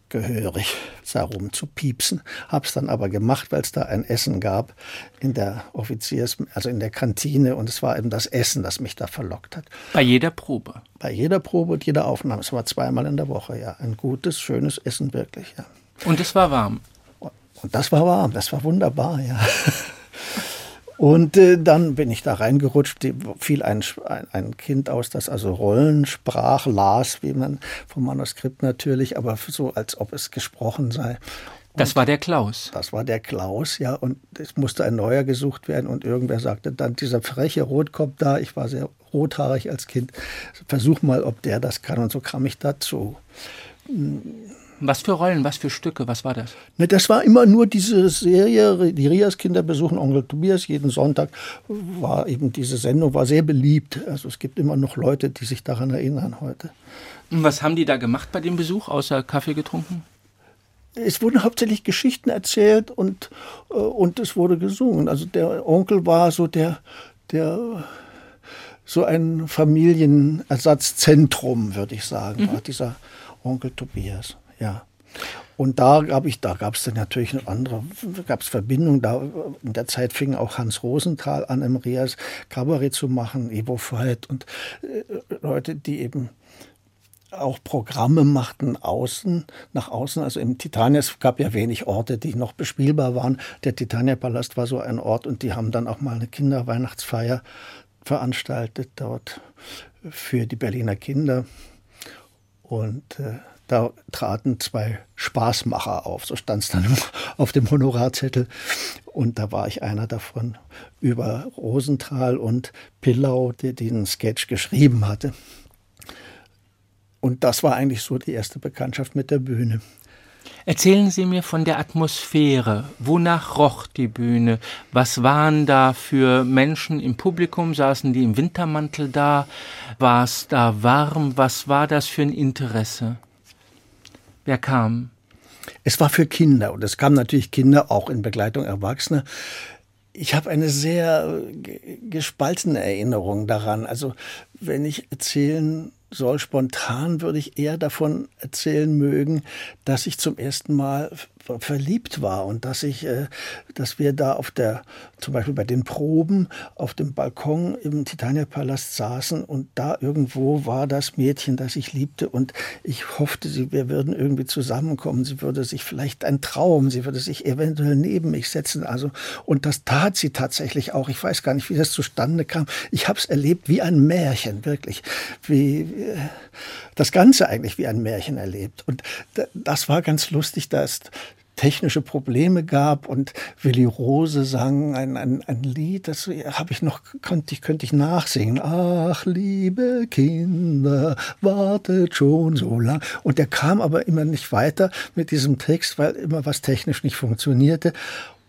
gehörig, darum zu piepsen. Hab's dann aber gemacht, weil es da ein Essen gab in der Offiziers, also in der Kantine und es war eben das Essen, das mich da verlockt hat. Bei jeder Probe? Bei jeder Probe und jeder Aufnahme. Es war zweimal in der Woche, ja. Ein gutes, schönes Essen wirklich, ja. Und es war warm? Und das war warm, das war wunderbar, ja. Und äh, dann bin ich da reingerutscht, fiel ein, ein, ein, Kind aus, das also Rollen sprach, las, wie man vom Manuskript natürlich, aber so, als ob es gesprochen sei. Und das war der Klaus. Das war der Klaus, ja. Und es musste ein neuer gesucht werden. Und irgendwer sagte dann, dieser freche Rotkopf da, ich war sehr rothaarig als Kind, versuch mal, ob der das kann. Und so kam ich dazu. Was für Rollen, was für Stücke, was war das? Ne, das war immer nur diese Serie, die Rias-Kinder besuchen Onkel Tobias jeden Sonntag, war eben diese Sendung, war sehr beliebt. Also es gibt immer noch Leute, die sich daran erinnern heute. Und was haben die da gemacht bei dem Besuch, außer Kaffee getrunken? Es wurden hauptsächlich Geschichten erzählt und, äh, und es wurde gesungen. Also der Onkel war so der, der so ein Familienersatzzentrum, würde ich sagen, mhm. war dieser Onkel Tobias. Ja. Und da gab ich, da gab es dann natürlich eine andere, gab es Verbindungen. Da in der Zeit fing auch Hans Rosenthal an, im Rias Kabarett zu machen, Evo Veit und äh, Leute, die eben auch Programme machten außen, nach außen. Also im Titania, es gab ja wenig Orte, die noch bespielbar waren. Der Titania-Palast war so ein Ort und die haben dann auch mal eine Kinderweihnachtsfeier veranstaltet dort für die Berliner Kinder. Und äh, da traten zwei Spaßmacher auf, so stand es dann auf dem Honorarzettel. Und da war ich einer davon über Rosenthal und Pillau, der den Sketch geschrieben hatte. Und das war eigentlich so die erste Bekanntschaft mit der Bühne. Erzählen Sie mir von der Atmosphäre. Wonach roch die Bühne? Was waren da für Menschen im Publikum? Saßen die im Wintermantel da? War es da warm? Was war das für ein Interesse? Wer kam? Es war für Kinder und es kamen natürlich Kinder auch in Begleitung Erwachsener. Ich habe eine sehr gespaltene Erinnerung daran. Also wenn ich erzählen soll, spontan würde ich eher davon erzählen mögen, dass ich zum ersten Mal verliebt war und dass ich, äh, dass wir da auf der, zum Beispiel bei den Proben auf dem Balkon im Titania-Palast saßen und da irgendwo war das Mädchen, das ich liebte und ich hoffte, sie, wir würden irgendwie zusammenkommen. Sie würde sich vielleicht ein Traum, sie würde sich eventuell neben mich setzen. Also und das tat sie tatsächlich auch. Ich weiß gar nicht, wie das zustande kam. Ich habe es erlebt wie ein Märchen, wirklich, wie äh, das Ganze eigentlich wie ein Märchen erlebt. Und das war ganz lustig, dass technische Probleme gab und Willi Rose sang ein, ein, ein Lied, das habe ich noch, könnte ich, könnte ich nachsingen. Ach, liebe Kinder, wartet schon so lang. Und der kam aber immer nicht weiter mit diesem Text, weil immer was technisch nicht funktionierte.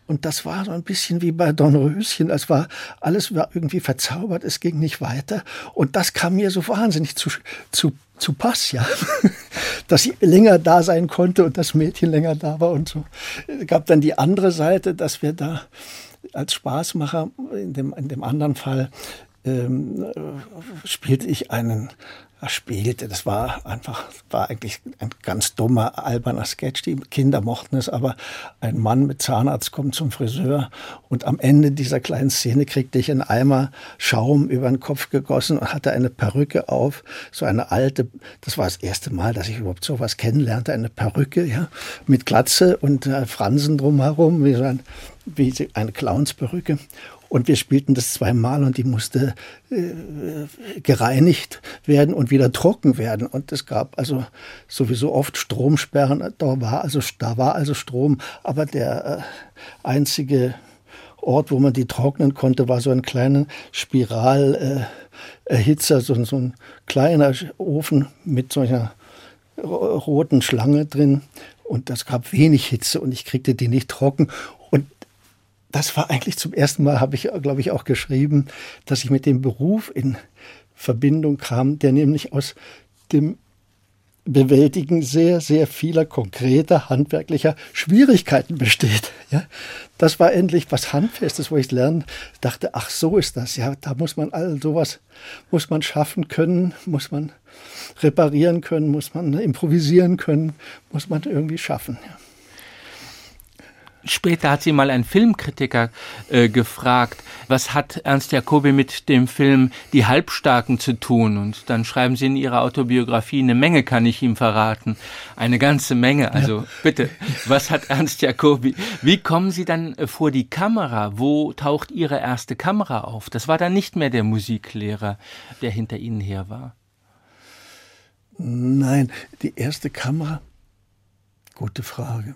Und das war so ein bisschen wie bei Dornröschen. Es war, alles war irgendwie verzaubert, es ging nicht weiter. Und das kam mir so wahnsinnig zu, zu zu Pass, ja. Dass ich länger da sein konnte und das Mädchen länger da war und so. Es gab dann die andere Seite, dass wir da als Spaßmacher, in dem, in dem anderen Fall, ähm, äh, spielte ich einen spielte. Das war einfach, war eigentlich ein ganz dummer, alberner Sketch. Die Kinder mochten es, aber ein Mann mit Zahnarzt kommt zum Friseur und am Ende dieser kleinen Szene kriegte ich einen Eimer Schaum über den Kopf gegossen und hatte eine Perücke auf, so eine alte, das war das erste Mal, dass ich überhaupt sowas kennenlernte, eine Perücke, ja, mit Glatze und äh, Fransen drumherum, wie so ein, wie eine Clownsperücke. Und wir spielten das zweimal und die musste äh, gereinigt werden und wieder trocken werden. Und es gab also sowieso oft Stromsperren. Da war also, da war also Strom, aber der äh, einzige Ort, wo man die trocknen konnte, war so ein kleiner Spiralerhitzer, äh, so, so ein kleiner Ofen mit solcher roten Schlange drin. Und das gab wenig Hitze und ich kriegte die nicht trocken das war eigentlich zum ersten Mal, habe ich, glaube ich, auch geschrieben, dass ich mit dem Beruf in Verbindung kam, der nämlich aus dem Bewältigen sehr, sehr vieler konkreter handwerklicher Schwierigkeiten besteht. Ja, das war endlich was Handfestes, wo ich lernen dachte, ach so ist das. Ja, da muss man all sowas, muss man schaffen können, muss man reparieren können, muss man improvisieren können, muss man irgendwie schaffen. Ja. Später hat sie mal ein Filmkritiker äh, gefragt, was hat Ernst Jacobi mit dem Film Die Halbstarken zu tun? Und dann schreiben sie in ihrer Autobiografie, eine Menge kann ich ihm verraten. Eine ganze Menge. Also ja. bitte, was hat Ernst Jacobi? Wie kommen Sie dann äh, vor die Kamera? Wo taucht Ihre erste Kamera auf? Das war dann nicht mehr der Musiklehrer, der hinter Ihnen her war. Nein, die erste Kamera, gute Frage.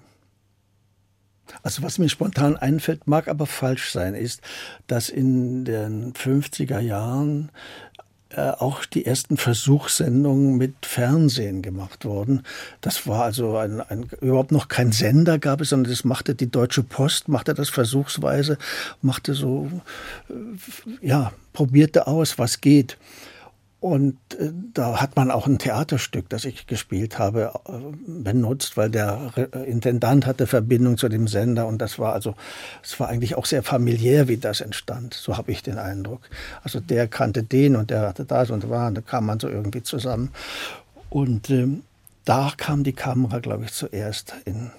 Also was mir spontan einfällt, mag aber falsch sein, ist, dass in den 50er Jahren äh, auch die ersten Versuchssendungen mit Fernsehen gemacht wurden. Das war also ein, ein, überhaupt noch kein Sender gab es, sondern das machte die Deutsche Post, machte das versuchsweise, machte so, äh, ja, probierte aus, was geht. Und äh, da hat man auch ein Theaterstück, das ich gespielt habe, äh, benutzt, weil der äh, Intendant hatte Verbindung zu dem Sender und das war also, es war eigentlich auch sehr familiär, wie das entstand. So habe ich den Eindruck. Also der kannte den und der hatte das und war, und da kam man so irgendwie zusammen. Und ähm, da kam die Kamera, glaube ich, zuerst in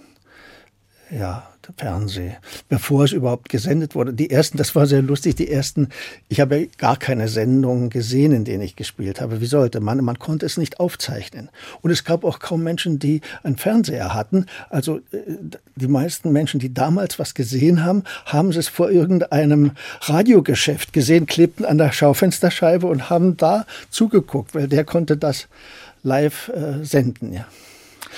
ja, Fernseh, bevor es überhaupt gesendet wurde. Die ersten, das war sehr lustig, die ersten, ich habe gar keine Sendungen gesehen, in denen ich gespielt habe. Wie sollte man? Man konnte es nicht aufzeichnen. Und es gab auch kaum Menschen, die einen Fernseher hatten. Also äh, die meisten Menschen, die damals was gesehen haben, haben es vor irgendeinem Radiogeschäft gesehen, klebten an der Schaufensterscheibe und haben da zugeguckt, weil der konnte das live äh, senden, ja.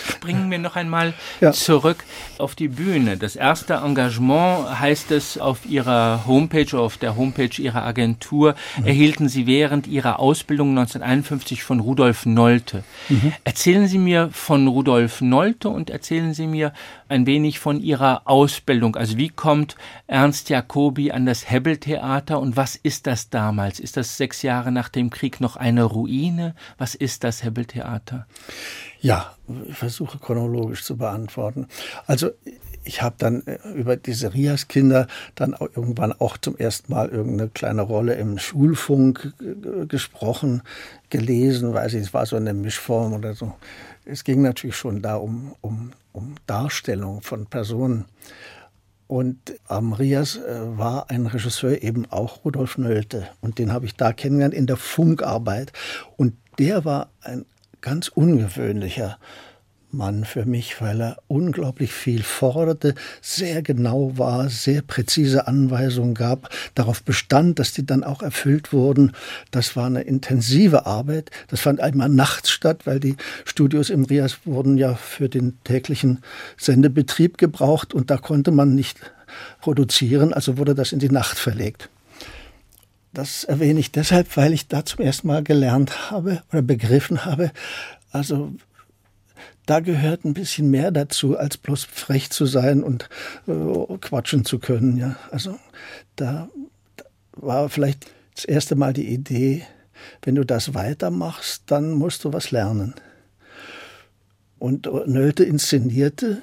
Springen wir noch einmal ja. zurück auf die Bühne. Das erste Engagement heißt es auf Ihrer Homepage, auf der Homepage Ihrer Agentur, mhm. erhielten Sie während Ihrer Ausbildung 1951 von Rudolf Nolte. Mhm. Erzählen Sie mir von Rudolf Nolte und erzählen Sie mir ein wenig von Ihrer Ausbildung. Also wie kommt Ernst Jacobi an das Hebbel-Theater und was ist das damals? Ist das sechs Jahre nach dem Krieg noch eine Ruine? Was ist das Hebbel-Theater? Ja, ich versuche chronologisch zu beantworten. Also ich habe dann äh, über diese Rias-Kinder dann auch irgendwann auch zum ersten Mal irgendeine kleine Rolle im Schulfunk gesprochen, gelesen, weiß ich, es war so eine Mischform oder so. Es ging natürlich schon da um, um, um Darstellung von Personen. Und am Rias äh, war ein Regisseur eben auch Rudolf Nölte. Und den habe ich da kennengelernt in der Funkarbeit. Und der war ein ganz ungewöhnlicher Mann für mich, weil er unglaublich viel forderte, sehr genau war, sehr präzise Anweisungen gab, darauf bestand, dass die dann auch erfüllt wurden. Das war eine intensive Arbeit. Das fand einmal nachts statt, weil die Studios im Rias wurden ja für den täglichen Sendebetrieb gebraucht und da konnte man nicht produzieren, also wurde das in die Nacht verlegt. Das erwähne ich deshalb, weil ich da zum ersten Mal gelernt habe oder begriffen habe, also da gehört ein bisschen mehr dazu, als bloß frech zu sein und äh, quatschen zu können. Ja, also da, da war vielleicht das erste Mal die Idee, wenn du das weitermachst, dann musst du was lernen. Und Nölte inszenierte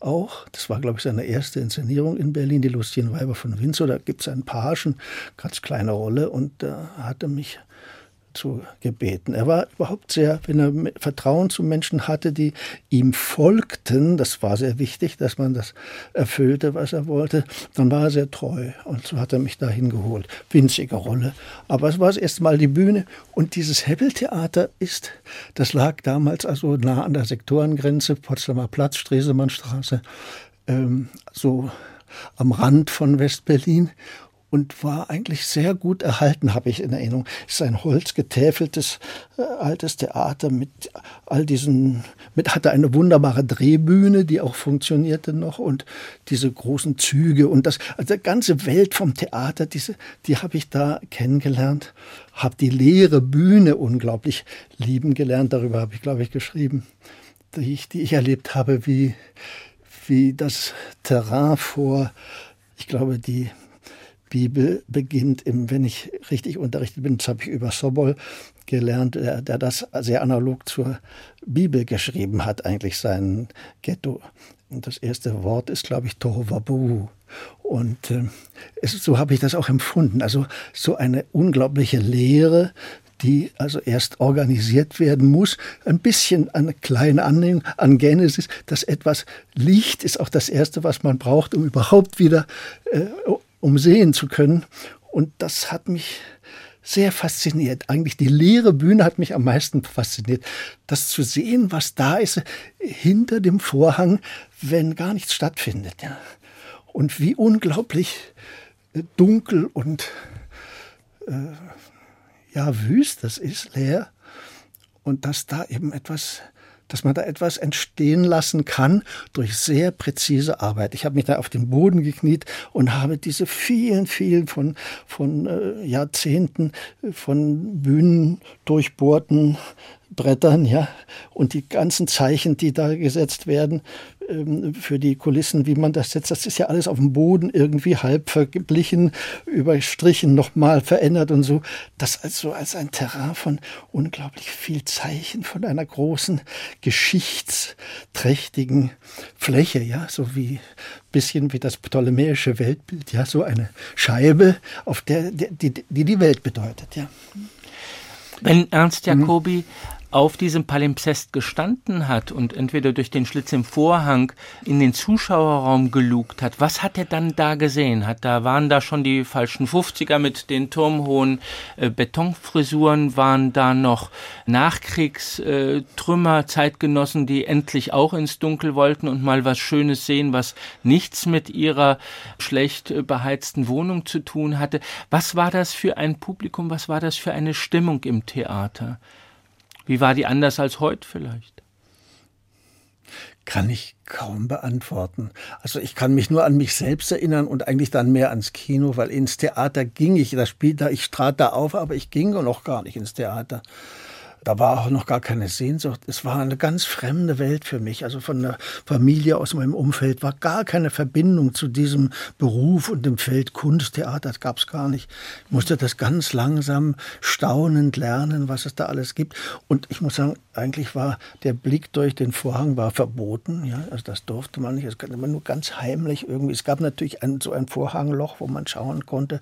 auch, das war, glaube ich, seine erste Inszenierung in Berlin, die lustigen Weiber von Windsor. Da gibt es einen Pagen, ganz kleine Rolle, und da hatte mich zu gebeten. Er war überhaupt sehr, wenn er Vertrauen zu Menschen hatte, die ihm folgten, das war sehr wichtig, dass man das erfüllte, was er wollte, dann war er sehr treu. Und so hat er mich dahin geholt. Winzige Rolle. Aber es war das erste Mal die Bühne. Und dieses Hebbeltheater ist, das lag damals also nah an der Sektorengrenze, Potsdamer Platz, Stresemannstraße, ähm, so am Rand von Westberlin und war eigentlich sehr gut erhalten, habe ich in Erinnerung. Es ist ein holzgetäfeltes äh, altes Theater mit all diesen, mit hatte eine wunderbare Drehbühne, die auch funktionierte noch und diese großen Züge und das, also die ganze Welt vom Theater, diese, die habe ich da kennengelernt, habe die leere Bühne unglaublich lieben gelernt. Darüber habe ich, glaube ich, geschrieben, die ich, die ich erlebt habe, wie, wie das Terrain vor, ich glaube, die Bibel beginnt, im, wenn ich richtig unterrichtet bin, das habe ich über Sobol gelernt, der, der, das sehr analog zur Bibel geschrieben hat, eigentlich sein Ghetto. Und das erste Wort ist, glaube ich, Tohuwabu. Und äh, es, so habe ich das auch empfunden. Also so eine unglaubliche Lehre, die also erst organisiert werden muss. Ein bisschen eine kleine Annäherung an Genesis, dass etwas Licht ist auch das Erste, was man braucht, um überhaupt wieder äh, um sehen zu können. Und das hat mich sehr fasziniert. Eigentlich die leere Bühne hat mich am meisten fasziniert. Das zu sehen, was da ist hinter dem Vorhang, wenn gar nichts stattfindet. Ja. Und wie unglaublich äh, dunkel und äh, ja wüst das ist, leer. Und dass da eben etwas dass man da etwas entstehen lassen kann durch sehr präzise Arbeit. Ich habe mich da auf den Boden gekniet und habe diese vielen, vielen von, von äh, Jahrzehnten von Bühnen durchbohrten Brettern, ja, und die ganzen Zeichen, die da gesetzt werden, ähm, für die Kulissen, wie man das setzt. Das ist ja alles auf dem Boden irgendwie halb verglichen, überstrichen, nochmal verändert und so. Das also als ein Terrain von unglaublich viel Zeichen, von einer großen geschichtsträchtigen Fläche, ja, so wie bisschen wie das ptolemäische Weltbild, ja, so eine Scheibe, auf der die die, die Welt bedeutet, ja. Wenn Ernst Jacobi mhm auf diesem Palimpsest gestanden hat und entweder durch den Schlitz im Vorhang in den Zuschauerraum gelugt hat, was hat er dann da gesehen? Hat da waren da schon die falschen 50er mit den turmhohen äh, Betonfrisuren, waren da noch Nachkriegstrümmer, äh, Zeitgenossen, die endlich auch ins Dunkel wollten und mal was Schönes sehen, was nichts mit ihrer schlecht äh, beheizten Wohnung zu tun hatte. Was war das für ein Publikum? Was war das für eine Stimmung im Theater? Wie war die anders als heute vielleicht? Kann ich kaum beantworten. Also ich kann mich nur an mich selbst erinnern und eigentlich dann mehr ans Kino, weil ins Theater ging ich, das Spiel da, ich trat da auf, aber ich ging noch gar nicht ins Theater. Da war auch noch gar keine Sehnsucht. Es war eine ganz fremde Welt für mich. Also von der Familie aus meinem Umfeld war gar keine Verbindung zu diesem Beruf und dem Feld Kunst, Theater. Das gab es gar nicht. Ich musste das ganz langsam staunend lernen, was es da alles gibt. Und ich muss sagen, eigentlich war der Blick durch den Vorhang war verboten. Ja, also das durfte man nicht. Es gab immer nur ganz heimlich irgendwie. Es gab natürlich ein, so ein Vorhangloch, wo man schauen konnte.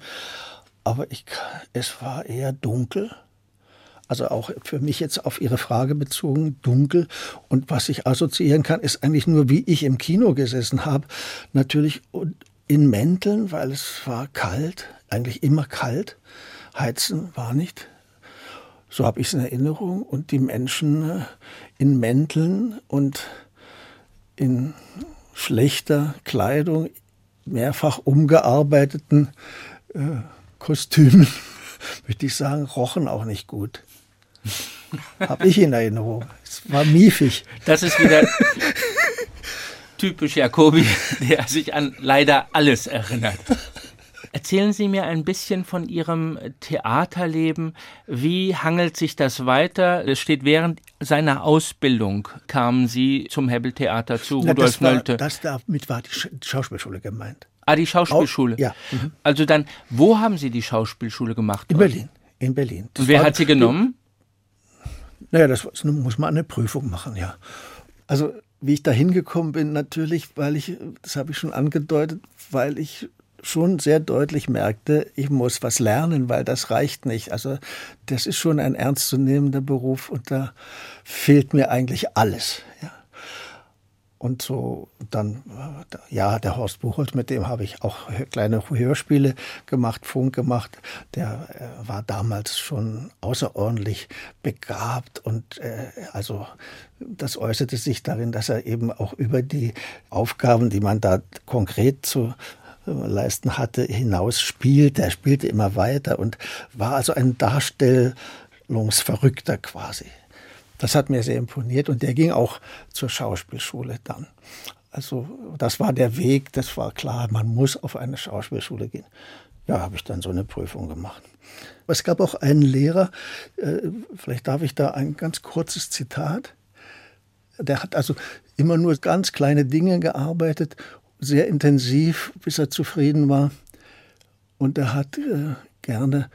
Aber ich, es war eher dunkel also auch für mich jetzt auf Ihre Frage bezogen, dunkel. Und was ich assoziieren kann, ist eigentlich nur, wie ich im Kino gesessen habe. Natürlich in Mänteln, weil es war kalt, eigentlich immer kalt. Heizen war nicht. So habe ich es in Erinnerung. Und die Menschen äh, in Mänteln und in schlechter Kleidung, mehrfach umgearbeiteten äh, Kostümen, möchte ich sagen, rochen auch nicht gut. Habe ich in Erinnerung. Es war miefig. Das ist wieder typisch Jakobi, der sich an leider alles erinnert. Erzählen Sie mir ein bisschen von Ihrem Theaterleben. Wie hangelt sich das weiter? Es steht während seiner Ausbildung kamen Sie zum Hebbeltheater zu Na, Rudolf das war, Nölte. Das damit war die Schauspielschule gemeint. Ah, die Schauspielschule. ja. Mhm. Also dann, wo haben Sie die Schauspielschule gemacht? In Berlin In Berlin. Das Und wer hat sie genommen? Naja, das muss man eine Prüfung machen, ja. Also wie ich da hingekommen bin, natürlich, weil ich, das habe ich schon angedeutet, weil ich schon sehr deutlich merkte, ich muss was lernen, weil das reicht nicht. Also das ist schon ein ernstzunehmender Beruf und da fehlt mir eigentlich alles. Und so dann, ja, der Horst Buchholz, mit dem habe ich auch kleine Hörspiele gemacht, Funk gemacht. Der äh, war damals schon außerordentlich begabt und äh, also das äußerte sich darin, dass er eben auch über die Aufgaben, die man da konkret zu äh, leisten hatte, hinaus spielte. Er spielte immer weiter und war also ein Darstellungsverrückter quasi. Das hat mir sehr imponiert und der ging auch zur Schauspielschule dann. Also das war der Weg, das war klar, man muss auf eine Schauspielschule gehen. Ja, habe ich dann so eine Prüfung gemacht. Es gab auch einen Lehrer, äh, vielleicht darf ich da ein ganz kurzes Zitat. Der hat also immer nur ganz kleine Dinge gearbeitet, sehr intensiv, bis er zufrieden war. Und er hat äh, gerne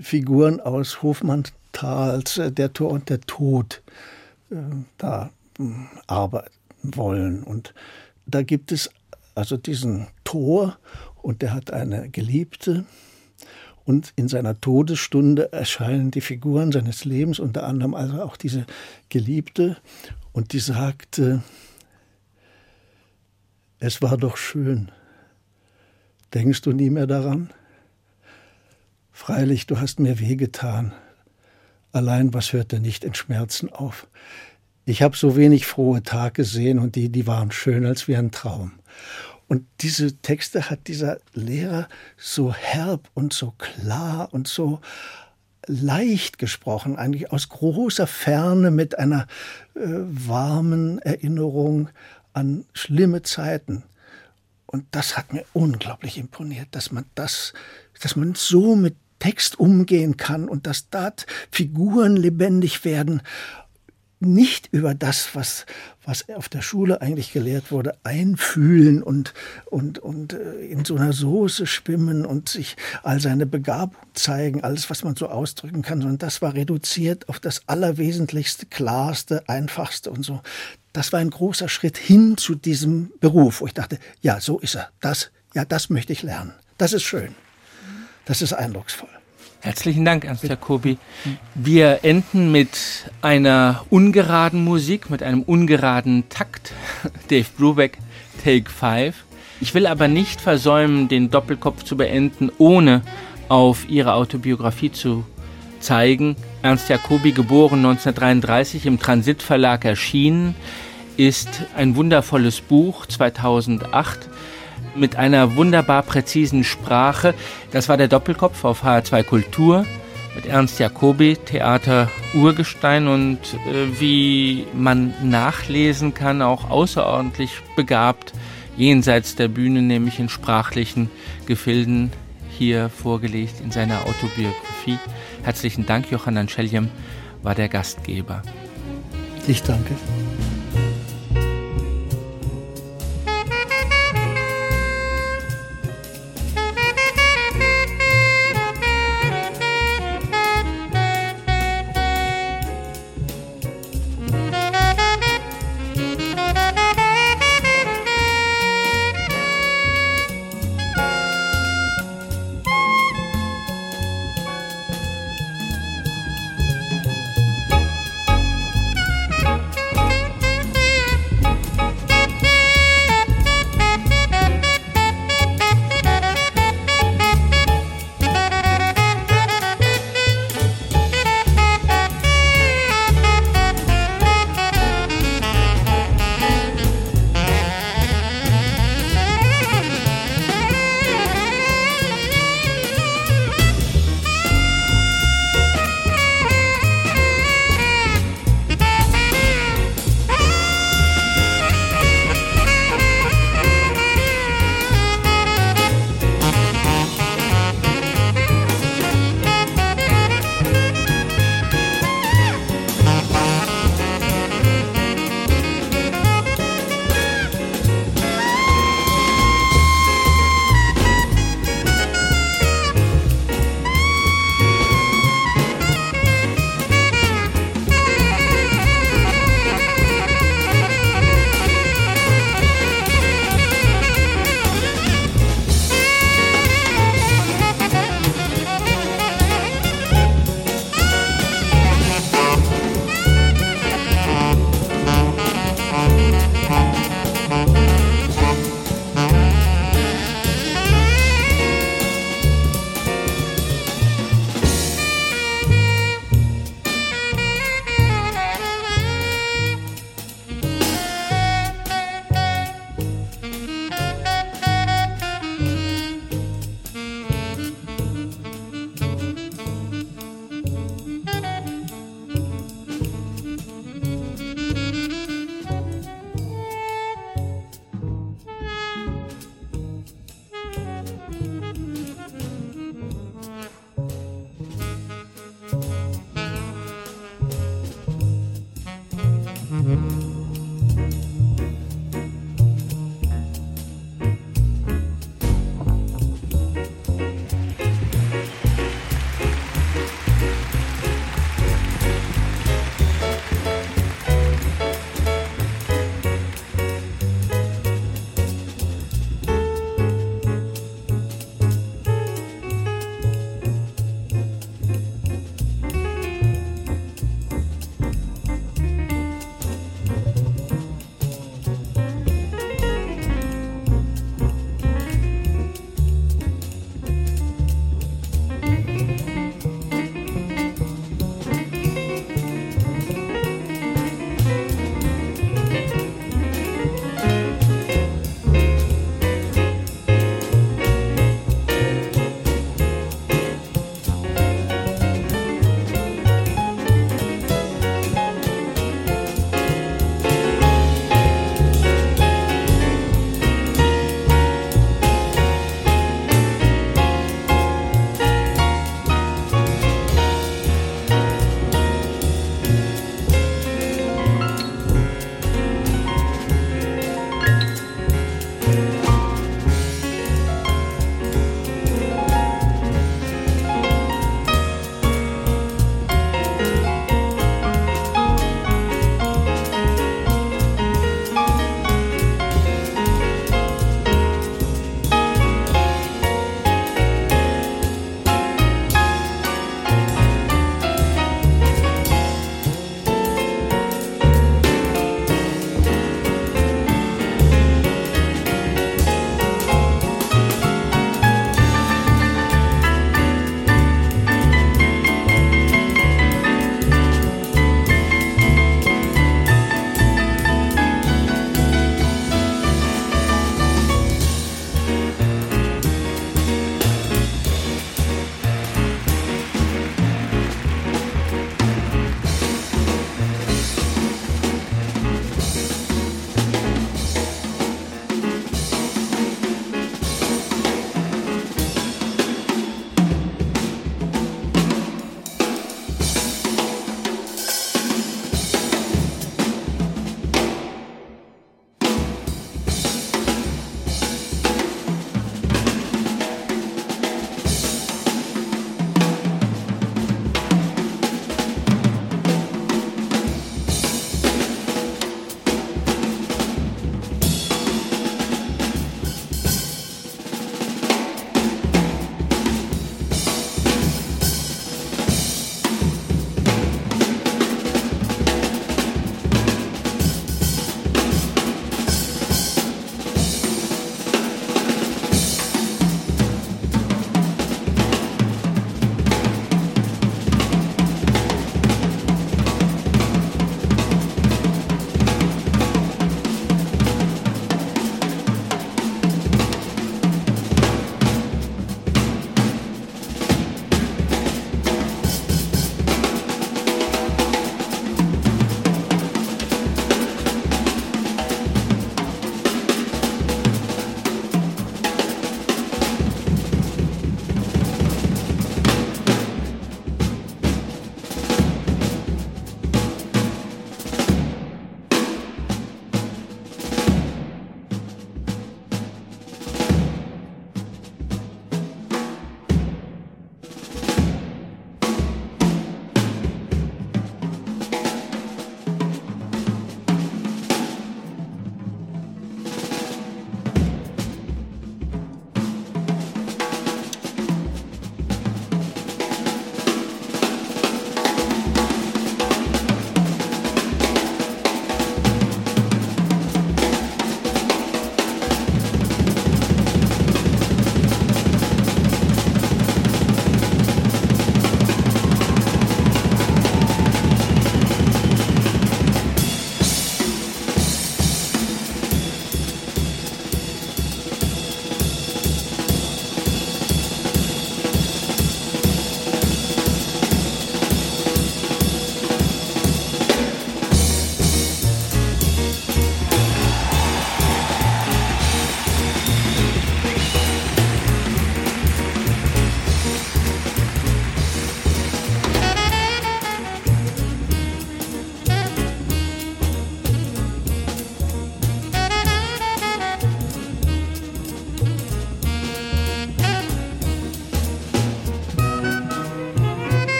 Figuren aus Hofmann Tals Der Tor und der Tod äh, da hm, arbeiten wollen. Und da gibt es also diesen Tor und der hat eine Geliebte. Und in seiner Todesstunde erscheinen die Figuren seines Lebens, unter anderem also auch diese Geliebte. Und die sagte, es war doch schön. Denkst du nie mehr daran? Freilich, du hast mir wehgetan. Allein was hörte nicht in Schmerzen auf? Ich habe so wenig frohe Tage gesehen und die, die waren schön als wie ein Traum. Und diese Texte hat dieser Lehrer so herb und so klar und so leicht gesprochen, eigentlich aus großer Ferne mit einer äh, warmen Erinnerung an schlimme Zeiten. Und das hat mir unglaublich imponiert, dass man das, dass man so mit Text umgehen kann und dass dort Figuren lebendig werden, nicht über das, was, was auf der Schule eigentlich gelehrt wurde, einfühlen und, und, und äh, in so einer Soße schwimmen und sich all seine Begabung zeigen, alles, was man so ausdrücken kann, sondern das war reduziert auf das Allerwesentlichste, Klarste, Einfachste und so. Das war ein großer Schritt hin zu diesem Beruf, wo ich dachte, ja, so ist er. Das, ja, das möchte ich lernen. Das ist schön. Das ist eindrucksvoll. Herzlichen Dank, Ernst Jacobi. Wir enden mit einer ungeraden Musik, mit einem ungeraden Takt. Dave Brubeck, Take 5. Ich will aber nicht versäumen, den Doppelkopf zu beenden, ohne auf ihre Autobiografie zu zeigen. Ernst Jacobi, geboren 1933, im Transitverlag erschienen, ist ein wundervolles Buch, 2008 mit einer wunderbar präzisen Sprache. Das war der Doppelkopf auf HR2 Kultur mit Ernst Jacobi, Theater Urgestein und äh, wie man nachlesen kann, auch außerordentlich begabt jenseits der Bühne, nämlich in sprachlichen Gefilden hier vorgelegt in seiner Autobiografie. Herzlichen Dank, Johann Anscheljem war der Gastgeber. Ich danke.